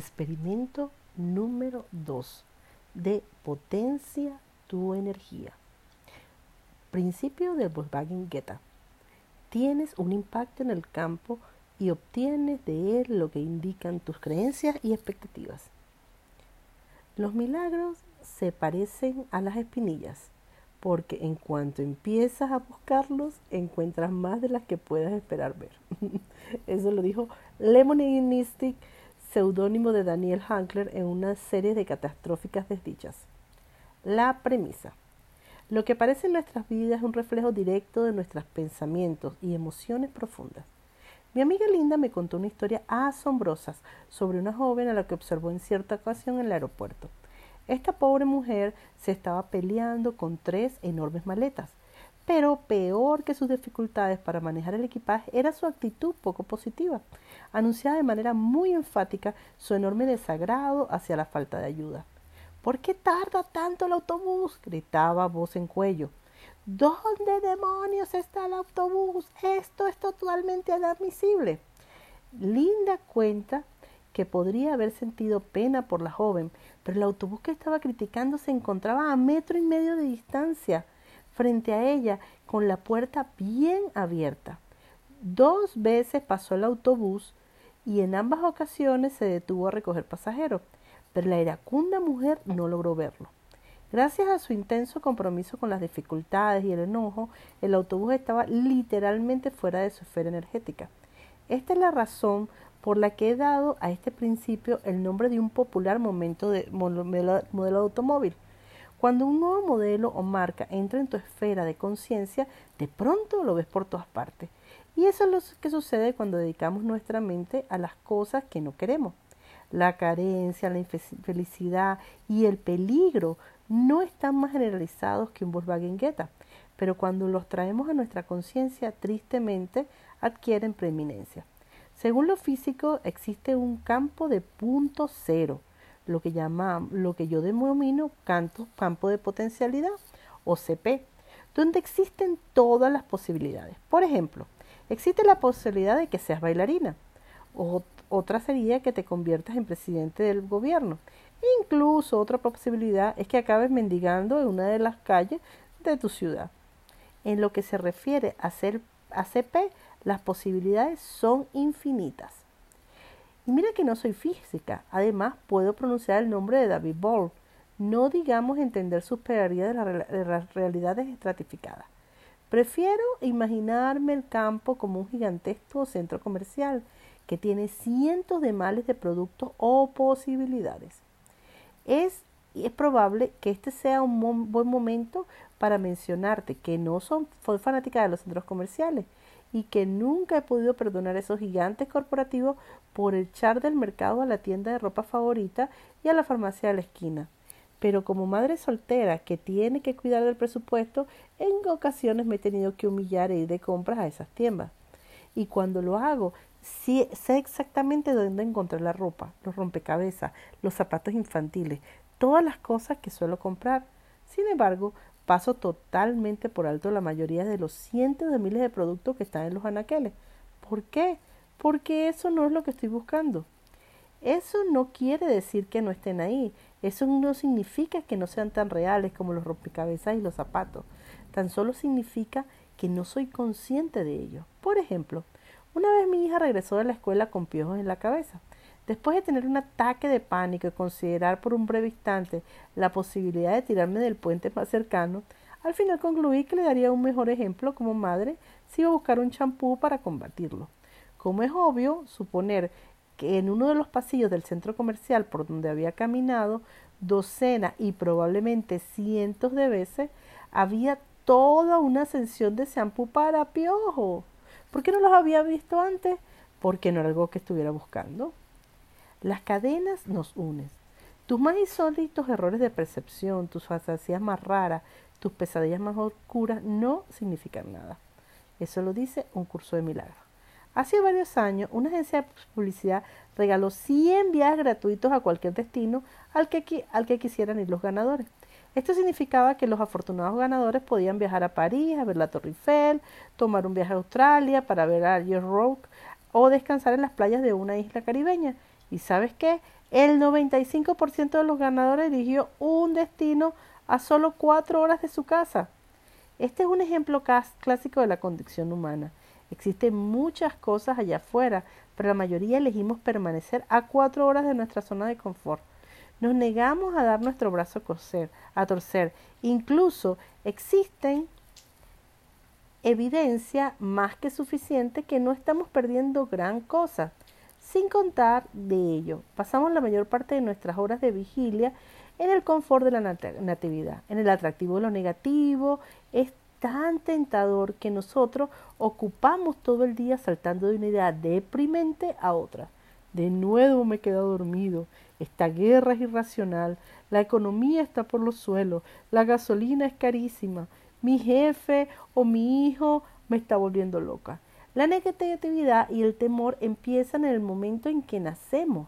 Experimento número 2 de potencia tu energía. Principio del Volkswagen Geta. Tienes un impacto en el campo y obtienes de él lo que indican tus creencias y expectativas. Los milagros se parecen a las espinillas, porque en cuanto empiezas a buscarlos, encuentras más de las que puedas esperar ver. Eso lo dijo Lemonade Mystic, seudónimo de Daniel Hankler, en una serie de catastróficas desdichas. La premisa. Lo que aparece en nuestras vidas es un reflejo directo de nuestros pensamientos y emociones profundas. Mi amiga Linda me contó una historia asombrosa sobre una joven a la que observó en cierta ocasión en el aeropuerto. Esta pobre mujer se estaba peleando con tres enormes maletas, pero peor que sus dificultades para manejar el equipaje era su actitud poco positiva. Anunciaba de manera muy enfática su enorme desagrado hacia la falta de ayuda. ¿Por qué tarda tanto el autobús? gritaba voz en cuello. ¿Dónde demonios está el autobús? Esto es totalmente inadmisible. Linda cuenta que podría haber sentido pena por la joven, pero el autobús que estaba criticando se encontraba a metro y medio de distancia frente a ella con la puerta bien abierta. Dos veces pasó el autobús y en ambas ocasiones se detuvo a recoger pasajeros, pero la iracunda mujer no logró verlo. Gracias a su intenso compromiso con las dificultades y el enojo, el autobús estaba literalmente fuera de su esfera energética. Esta es la razón por la que he dado a este principio el nombre de un popular momento de modelo, de automóvil. Cuando un nuevo modelo o marca entra en tu esfera de conciencia, de pronto lo ves por todas partes. Y eso es lo que sucede cuando dedicamos nuestra mente a las cosas que no queremos. La carencia, la infelicidad y el peligro no están más generalizados que un Volkswagen Geta, pero cuando los traemos a nuestra conciencia, tristemente adquieren preeminencia. Según lo físico, existe un campo de punto cero, lo que, llama, lo que yo denomino campo de potencialidad o CP, donde existen todas las posibilidades. Por ejemplo, existe la posibilidad de que seas bailarina, o, otra sería que te conviertas en presidente del gobierno. Incluso otra posibilidad es que acabes mendigando en una de las calles de tu ciudad. En lo que se refiere a ser a CP, las posibilidades son infinitas. Y mira que no soy física, además puedo pronunciar el nombre de David Ball, no digamos entender sus peculiaridades de las realidades estratificadas. Prefiero imaginarme el campo como un gigantesco centro comercial que tiene cientos de males de productos o posibilidades. Es, es probable que este sea un buen momento para mencionarte que no son, soy fanática de los centros comerciales y que nunca he podido perdonar a esos gigantes corporativos por echar del mercado a la tienda de ropa favorita y a la farmacia de la esquina. Pero como madre soltera que tiene que cuidar del presupuesto, en ocasiones me he tenido que humillar e ir de compras a esas tiendas. Y cuando lo hago, sé exactamente dónde encontrar la ropa, los rompecabezas, los zapatos infantiles, todas las cosas que suelo comprar. Sin embargo, paso totalmente por alto la mayoría de los cientos de miles de productos que están en los anaqueles. ¿Por qué? Porque eso no es lo que estoy buscando. Eso no quiere decir que no estén ahí. Eso no significa que no sean tan reales como los rompecabezas y los zapatos. Tan solo significa que no soy consciente de ello. Por ejemplo, una vez mi hija regresó de la escuela con piojos en la cabeza. Después de tener un ataque de pánico y considerar por un breve instante la posibilidad de tirarme del puente más cercano, al final concluí que le daría un mejor ejemplo como madre si iba a buscar un champú para combatirlo. Como es obvio, suponer que en uno de los pasillos del centro comercial por donde había caminado docenas y probablemente cientos de veces, había toda una ascensión de champú para piojo. ¿Por qué no los había visto antes? Porque no era algo que estuviera buscando. Las cadenas nos unen. Tus más insólitos errores de percepción, tus fantasías más raras, tus pesadillas más oscuras no significan nada. Eso lo dice un curso de milagros. Hace varios años, una agencia de publicidad regaló 100 viajes gratuitos a cualquier destino al que, al que quisieran ir los ganadores. Esto significaba que los afortunados ganadores podían viajar a París a ver la Torre Eiffel, tomar un viaje a Australia para ver a Rock o descansar en las playas de una isla caribeña ¿Y sabes qué? El 95% de los ganadores eligió un destino a solo cuatro horas de su casa. Este es un ejemplo clásico de la condición humana. Existen muchas cosas allá afuera, pero la mayoría elegimos permanecer a cuatro horas de nuestra zona de confort. Nos negamos a dar nuestro brazo a, coser, a torcer. Incluso existen evidencia más que suficiente que no estamos perdiendo gran cosa. Sin contar de ello, pasamos la mayor parte de nuestras horas de vigilia en el confort de la natividad, en el atractivo de lo negativo. Es tan tentador que nosotros ocupamos todo el día saltando de una idea deprimente a otra. De nuevo me he quedado dormido. Esta guerra es irracional. La economía está por los suelos. La gasolina es carísima. Mi jefe o mi hijo me está volviendo loca. La negatividad y el temor empiezan en el momento en que nacemos.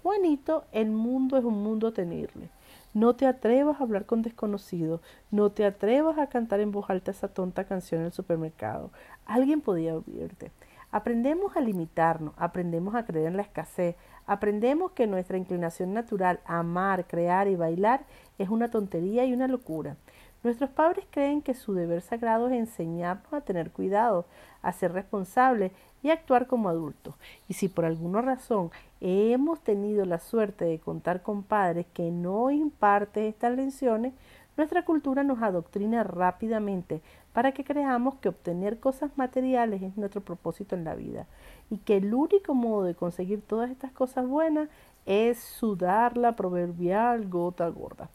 Juanito, el mundo es un mundo tenible. No te atrevas a hablar con desconocidos. No te atrevas a cantar en voz alta esa tonta canción en el supermercado. Alguien podía oírte. Aprendemos a limitarnos, aprendemos a creer en la escasez, aprendemos que nuestra inclinación natural, amar, crear y bailar, es una tontería y una locura. Nuestros padres creen que su deber sagrado es enseñarnos a tener cuidado, a ser responsables y actuar como adultos. Y si por alguna razón hemos tenido la suerte de contar con padres que no imparten estas lecciones, nuestra cultura nos adoctrina rápidamente para que creamos que obtener cosas materiales es nuestro propósito en la vida y que el único modo de conseguir todas estas cosas buenas es sudar la proverbial gota gorda.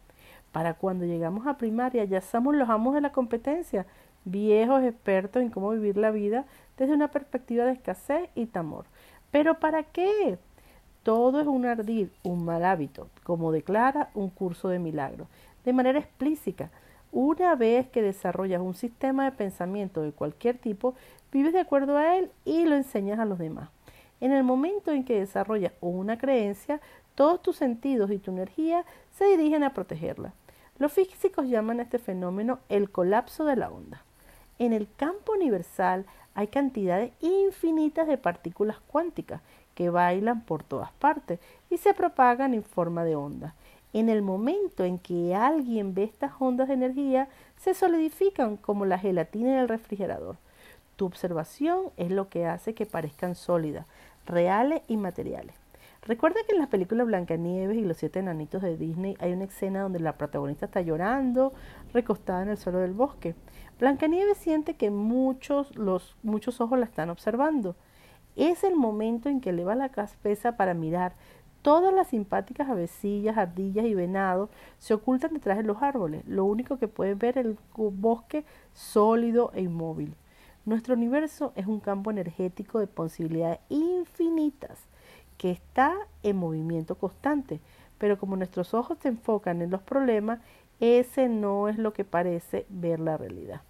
Para cuando llegamos a primaria ya somos los amos de la competencia, viejos expertos en cómo vivir la vida desde una perspectiva de escasez y temor. ¿Pero para qué? Todo es un ardid, un mal hábito, como declara un curso de milagro, de manera explícita. Una vez que desarrollas un sistema de pensamiento de cualquier tipo, vives de acuerdo a él y lo enseñas a los demás. En el momento en que desarrollas una creencia, todos tus sentidos y tu energía se dirigen a protegerla. Los físicos llaman a este fenómeno el colapso de la onda. En el campo universal hay cantidades infinitas de partículas cuánticas que bailan por todas partes y se propagan en forma de onda. En el momento en que alguien ve estas ondas de energía, se solidifican como la gelatina en el refrigerador. Tu observación es lo que hace que parezcan sólidas, reales y materiales. Recuerda que en las películas Blancanieves y los siete enanitos de Disney hay una escena donde la protagonista está llorando, recostada en el suelo del bosque. Blancanieves siente que muchos, los, muchos ojos la están observando. Es el momento en que eleva la cabeza para mirar. Todas las simpáticas avecillas, ardillas y venados se ocultan detrás de los árboles. Lo único que pueden ver es el bosque sólido e inmóvil. Nuestro universo es un campo energético de posibilidades infinitas que está en movimiento constante, pero como nuestros ojos se enfocan en los problemas, ese no es lo que parece ver la realidad.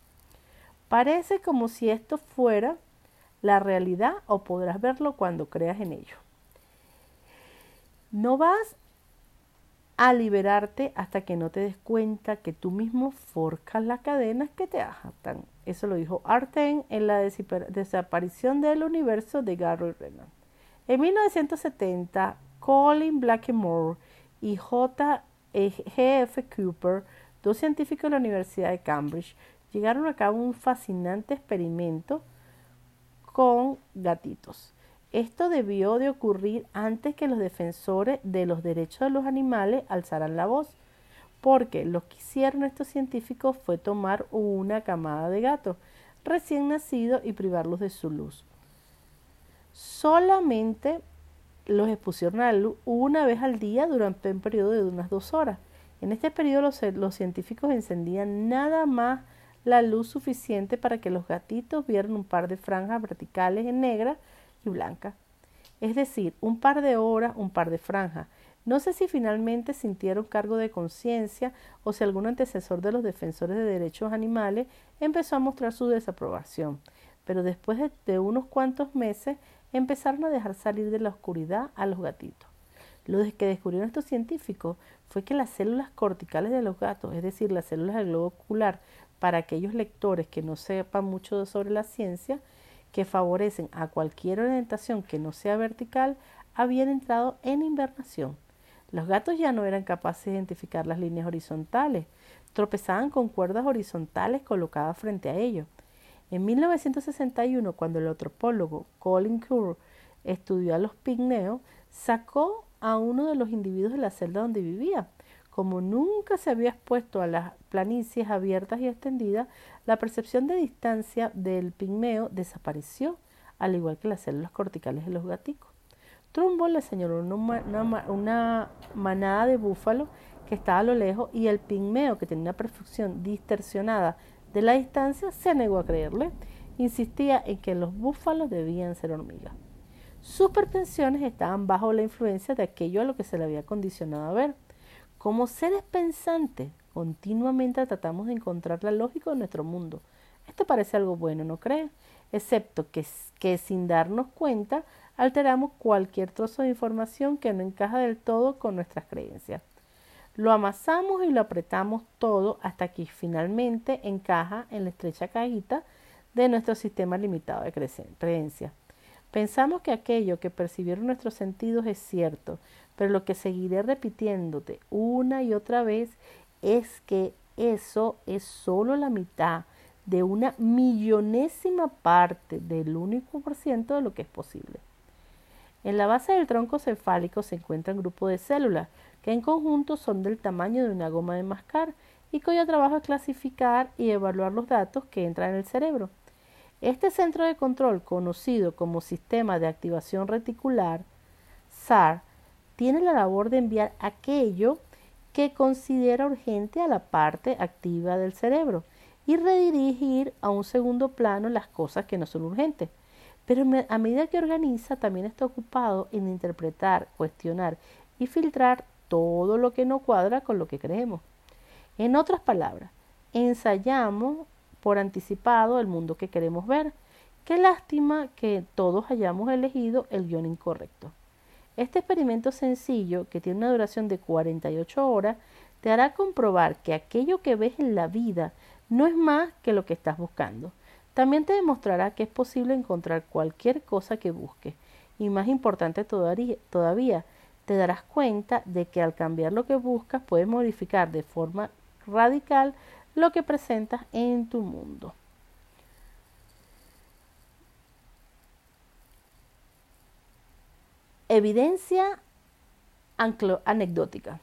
Parece como si esto fuera la realidad o podrás verlo cuando creas en ello. No vas a liberarte hasta que no te des cuenta que tú mismo forcas las cadenas que te atan. Eso lo dijo Arten en la desaparición del universo de Gary Renan. En 1970, Colin Blackmore y J. G. F. Cooper, dos científicos de la Universidad de Cambridge, llegaron a cabo un fascinante experimento con gatitos. Esto debió de ocurrir antes que los defensores de los derechos de los animales alzaran la voz, porque lo que hicieron estos científicos fue tomar una camada de gatos recién nacidos y privarlos de su luz solamente los expusieron a la luz una vez al día durante un periodo de unas dos horas. En este periodo los, científicos encendían nada más la luz suficiente para que los gatitos vieran un par de franjas verticales en negra y blanca. Es decir, un par de horas, un par de franjas. No sé si finalmente sintieron cargo de conciencia o si algún antecesor de los defensores de derechos animales empezó a mostrar su desaprobación. Pero después de unos cuantos meses empezaron a dejar salir de la oscuridad a los gatitos. Lo que descubrieron estos científicos fue que las células corticales de los gatos, es decir, las células del globo ocular, para aquellos lectores que no sepan mucho sobre la ciencia, que favorecen a cualquier orientación que no sea vertical, habían entrado en invernación. Los gatos ya no eran capaces de identificar las líneas horizontales, tropezaban con cuerdas horizontales colocadas frente a ellos. En 1961, cuando el antropólogo Colin Kerr estudió a los pigmeos, sacó a uno de los individuos de la celda donde vivía. Como nunca se había expuesto a las planicies abiertas y extendidas, la percepción de distancia del pigmeo desapareció, al igual que las células corticales de los gaticos. Trumbo le señaló una, una manada de búfalos que estaba a lo lejos y el pigmeo, que tenía una percepción distorsionada de la distancia, se negó a creerle. Insistía en que los búfalos debían ser hormigas. Sus pretensiones estaban bajo la influencia de aquello a lo que se le había condicionado a ver. Como seres pensantes, continuamente tratamos de encontrar la lógica de nuestro mundo. Esto parece algo bueno, ¿no crees? Excepto que, que sin darnos cuenta alteramos cualquier trozo de información que no encaja del todo con nuestras creencias. Lo amasamos y lo apretamos todo hasta que finalmente encaja en la estrecha cajita de nuestro sistema limitado de creencias. Pensamos que aquello que percibieron nuestros sentidos es cierto, pero lo que seguiré repitiéndote una y otra vez es que eso es solo la mitad de una millonésima parte del único por ciento de lo que es posible. En la base del tronco cefálico se encuentra un grupo de células que en conjunto son del tamaño de una goma de mascar y cuyo trabajo es clasificar y evaluar los datos que entran en el cerebro. Este centro de control, conocido como Sistema de Activación Reticular, SAR, tiene la labor de enviar aquello que considera urgente a la parte activa del cerebro y redirigir a un segundo plano las cosas que no son urgentes. Pero a medida que organiza, también está ocupado en interpretar, cuestionar y filtrar todo lo que no cuadra con lo que creemos. En otras palabras, ensayamos por anticipado el mundo que queremos ver. Qué lástima que todos hayamos elegido el guion incorrecto. Este experimento sencillo, que tiene una duración de 48 horas, te hará comprobar que aquello que ves en la vida no es más que lo que estás buscando. También te demostrará que es posible encontrar cualquier cosa que busques. Y más importante todavía, te darás cuenta de que al cambiar lo que buscas puedes modificar de forma radical lo que presentas en tu mundo. Evidencia anecdótica.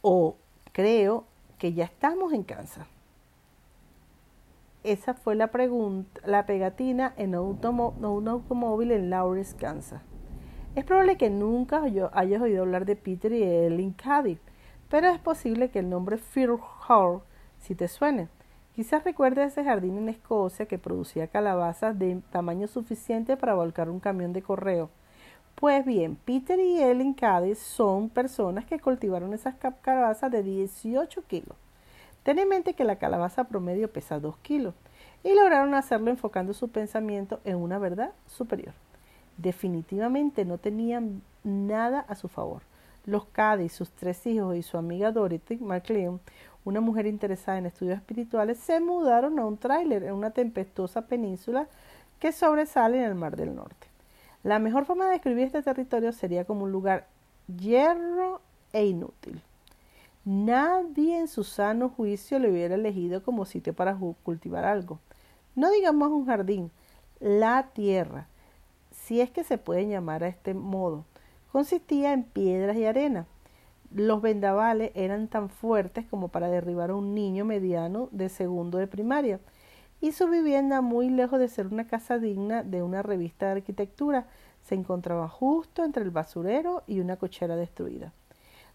O creo que ya estamos en Kansas. Esa fue la pregunta, la pegatina en un automóvil en Lawrence, Kansas. Es probable que nunca hayas oído hablar de Peter y Ellen Cadiz, pero es posible que el nombre Fear Hall si te suene. Quizás recuerdes ese jardín en Escocia que producía calabazas de tamaño suficiente para volcar un camión de correo pues bien, Peter y Ellen Cadiz son personas que cultivaron esas calabazas de 18 kilos. Ten en mente que la calabaza promedio pesa 2 kilos y lograron hacerlo enfocando su pensamiento en una verdad superior. Definitivamente no tenían nada a su favor. Los Cadiz, sus tres hijos y su amiga Dorothy McLean, una mujer interesada en estudios espirituales, se mudaron a un tráiler en una tempestuosa península que sobresale en el Mar del Norte. La mejor forma de describir este territorio sería como un lugar hierro e inútil. Nadie en su sano juicio le hubiera elegido como sitio para cultivar algo. No digamos un jardín, la tierra, si es que se puede llamar a este modo, consistía en piedras y arena. Los vendavales eran tan fuertes como para derribar a un niño mediano de segundo de primaria y su vivienda, muy lejos de ser una casa digna de una revista de arquitectura, se encontraba justo entre el basurero y una cochera destruida.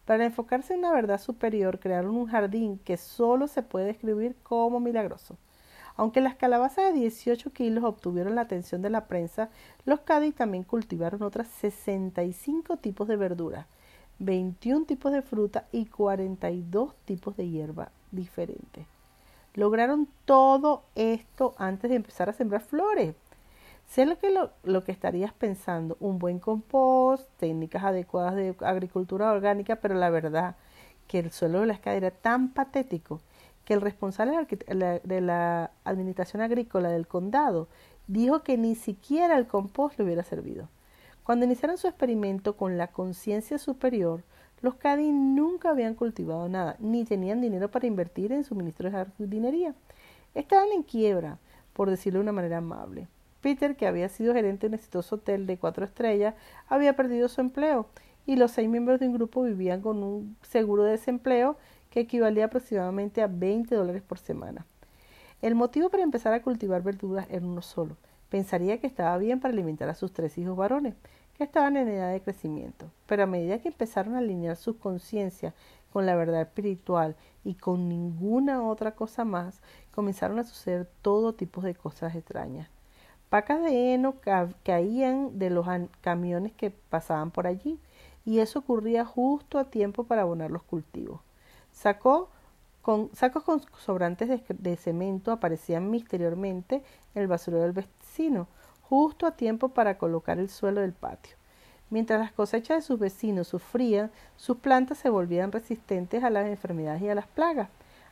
Para enfocarse en una verdad superior, crearon un jardín que solo se puede describir como milagroso. Aunque las calabazas de 18 kilos obtuvieron la atención de la prensa, los Cádiz también cultivaron otras 65 tipos de verduras, 21 tipos de fruta y 42 tipos de hierba diferentes. Lograron todo esto antes de empezar a sembrar flores. Sé lo que, lo, que estarías pensando, un buen compost, técnicas adecuadas de agricultura orgánica, pero la verdad que el suelo de la escalera era tan patético que el responsable de la administración agrícola del condado dijo que ni siquiera el compost le hubiera servido. Cuando iniciaron su experimento con la conciencia superior, los Cady nunca habían cultivado nada, ni tenían dinero para invertir en suministros de jardinería. Estaban en quiebra, por decirlo de una manera amable. Peter, que había sido gerente de un exitoso hotel de cuatro estrellas, había perdido su empleo y los seis miembros de un grupo vivían con un seguro de desempleo que equivalía aproximadamente a 20 dólares por semana. El motivo para empezar a cultivar verduras era uno solo. Pensaría que estaba bien para alimentar a sus tres hijos varones, que estaban en edad de crecimiento. Pero a medida que empezaron a alinear su conciencia con la verdad espiritual y con ninguna otra cosa más, comenzaron a suceder todo tipo de cosas extrañas. Pacas de heno caían de los camiones que pasaban por allí, y eso ocurría justo a tiempo para abonar los cultivos. Sacó con, sacos con sobrantes de, cemento aparecían misteriosamente en el basurero del vecino, justo a tiempo para colocar el suelo del patio. Mientras las cosechas de sus vecinos sufrían, sus plantas se volvían resistentes a las enfermedades y a las plagas.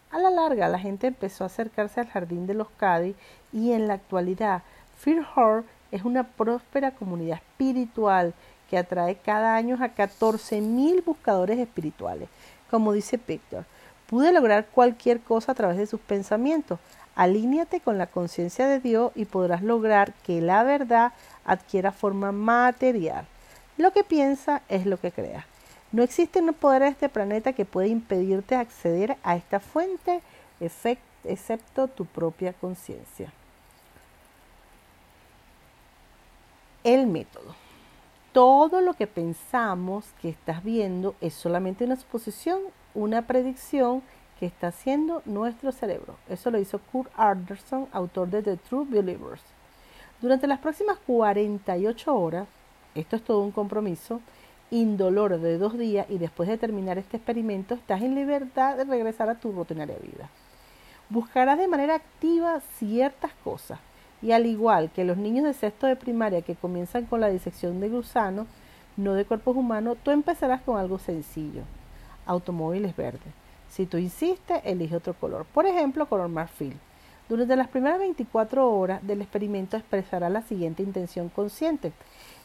A la larga, la gente empezó a acercarse al jardín de los Cádiz y en la actualidad, Fairhall es una próspera comunidad espiritual que atrae cada año a 14.000 buscadores espirituales. Como dice Victor, pude lograr cualquier cosa a través de sus pensamientos. Alíñate con la conciencia de Dios y podrás lograr que la verdad adquiera forma material. Lo que piensa es lo que crea. No existe un poder en este planeta que pueda impedirte acceder a esta fuente, excepto tu propia conciencia. El método todo lo que pensamos que estás viendo es solamente una suposición, una predicción que está haciendo nuestro cerebro. Eso lo hizo Kurt Anderson, autor de The True Believers. Durante las próximas 48 horas, esto es todo un compromiso, indoloro de dos días y después de terminar este experimento, estás en libertad de regresar a tu rutinaria vida. Buscarás de manera activa ciertas cosas y al igual que los niños de sexto de primaria que comienzan con la disección de gusanos, no de cuerpos humanos, tú empezarás con algo sencillo. Automóviles verdes. Si tú insistes, elige otro color. Por ejemplo, color marfil. Durante las primeras 24 horas del experimento expresará la siguiente intención consciente.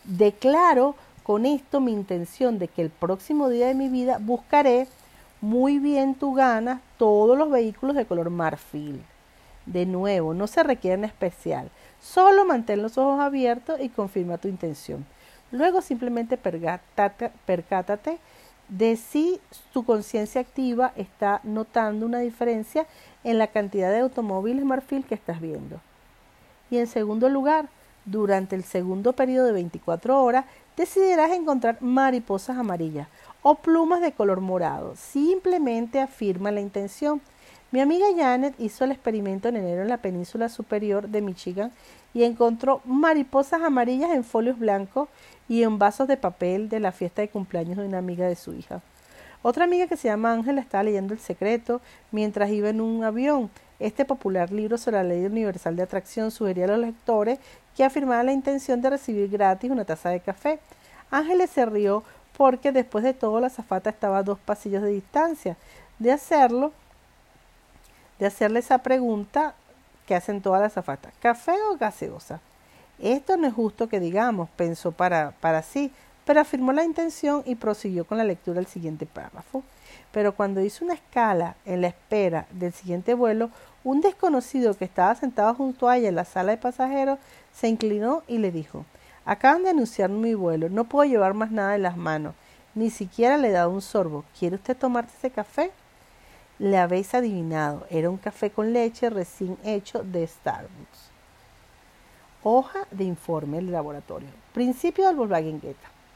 Declaro con esto mi intención de que el próximo día de mi vida buscaré muy bien tu gana todos los vehículos de color marfil. De nuevo, no se requiere en especial. Solo mantén los ojos abiertos y confirma tu intención. Luego simplemente percátate de si tu conciencia activa está notando una diferencia en la cantidad de automóviles marfil que estás viendo. Y en segundo lugar, durante el segundo periodo de 24 horas, decidirás encontrar mariposas amarillas o plumas de color morado. Simplemente afirma la intención. Mi amiga Janet hizo el experimento en enero en la península superior de Michigan y encontró mariposas amarillas en folios blancos y en vasos de papel de la fiesta de cumpleaños de una amiga de su hija. Otra amiga que se llama Ángela estaba leyendo El Secreto mientras iba en un avión. Este popular libro sobre la ley universal de atracción sugería a los lectores que afirmaban la intención de recibir gratis una taza de café. Ángeles se rió porque después de todo la zafata estaba a dos pasillos de distancia. De hacerlo, de hacerle esa pregunta que hacen todas las zafatas, ¿café o gaseosa? Esto no es justo que digamos, pensó para, para sí, pero afirmó la intención y prosiguió con la lectura del siguiente párrafo. Pero cuando hizo una escala en la espera del siguiente vuelo, un desconocido que estaba sentado junto a ella en la sala de pasajeros se inclinó y le dijo Acaban de anunciar mi vuelo, no puedo llevar más nada en las manos, ni siquiera le he dado un sorbo. ¿Quiere usted tomarse ese café? Le habéis adivinado, era un café con leche recién hecho de Starbucks. Hoja de informe del laboratorio. Principio del Volkswagen.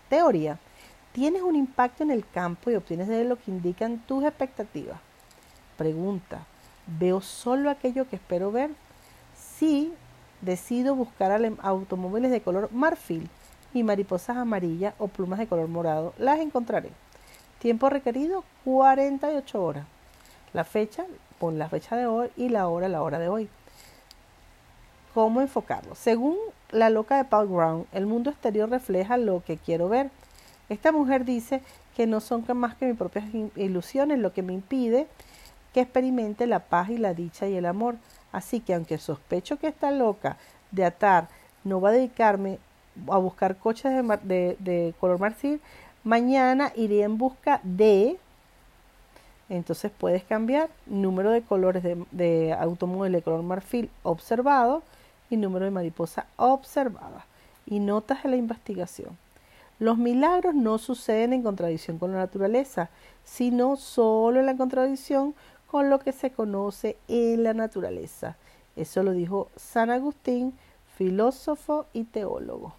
Teoría. Tienes un impacto en el campo y obtienes de lo que indican tus expectativas. Pregunta. ¿Veo solo aquello que espero ver? Si decido buscar automóviles de color marfil y mariposas amarillas o plumas de color morado, las encontraré. Tiempo requerido 48 horas. La fecha, pon la fecha de hoy y la hora, la hora de hoy. ¿Cómo enfocarlo? Según la loca de Paul Brown, el mundo exterior refleja lo que quiero ver. Esta mujer dice que no son más que mis propias ilusiones lo que me impide que experimente la paz y la dicha y el amor. Así que aunque sospecho que esta loca de atar no va a dedicarme a buscar coches de, de, color marfil. Mañana iré en busca de. Entonces puedes cambiar número de colores de, automóvil de color marfil observado y número de mariposa observada. Y notas de la investigación. Los milagros no suceden en contradicción con la naturaleza, sino solo en la contradicción con lo que se conoce en la naturaleza. Eso lo dijo San Agustín, filósofo y teólogo.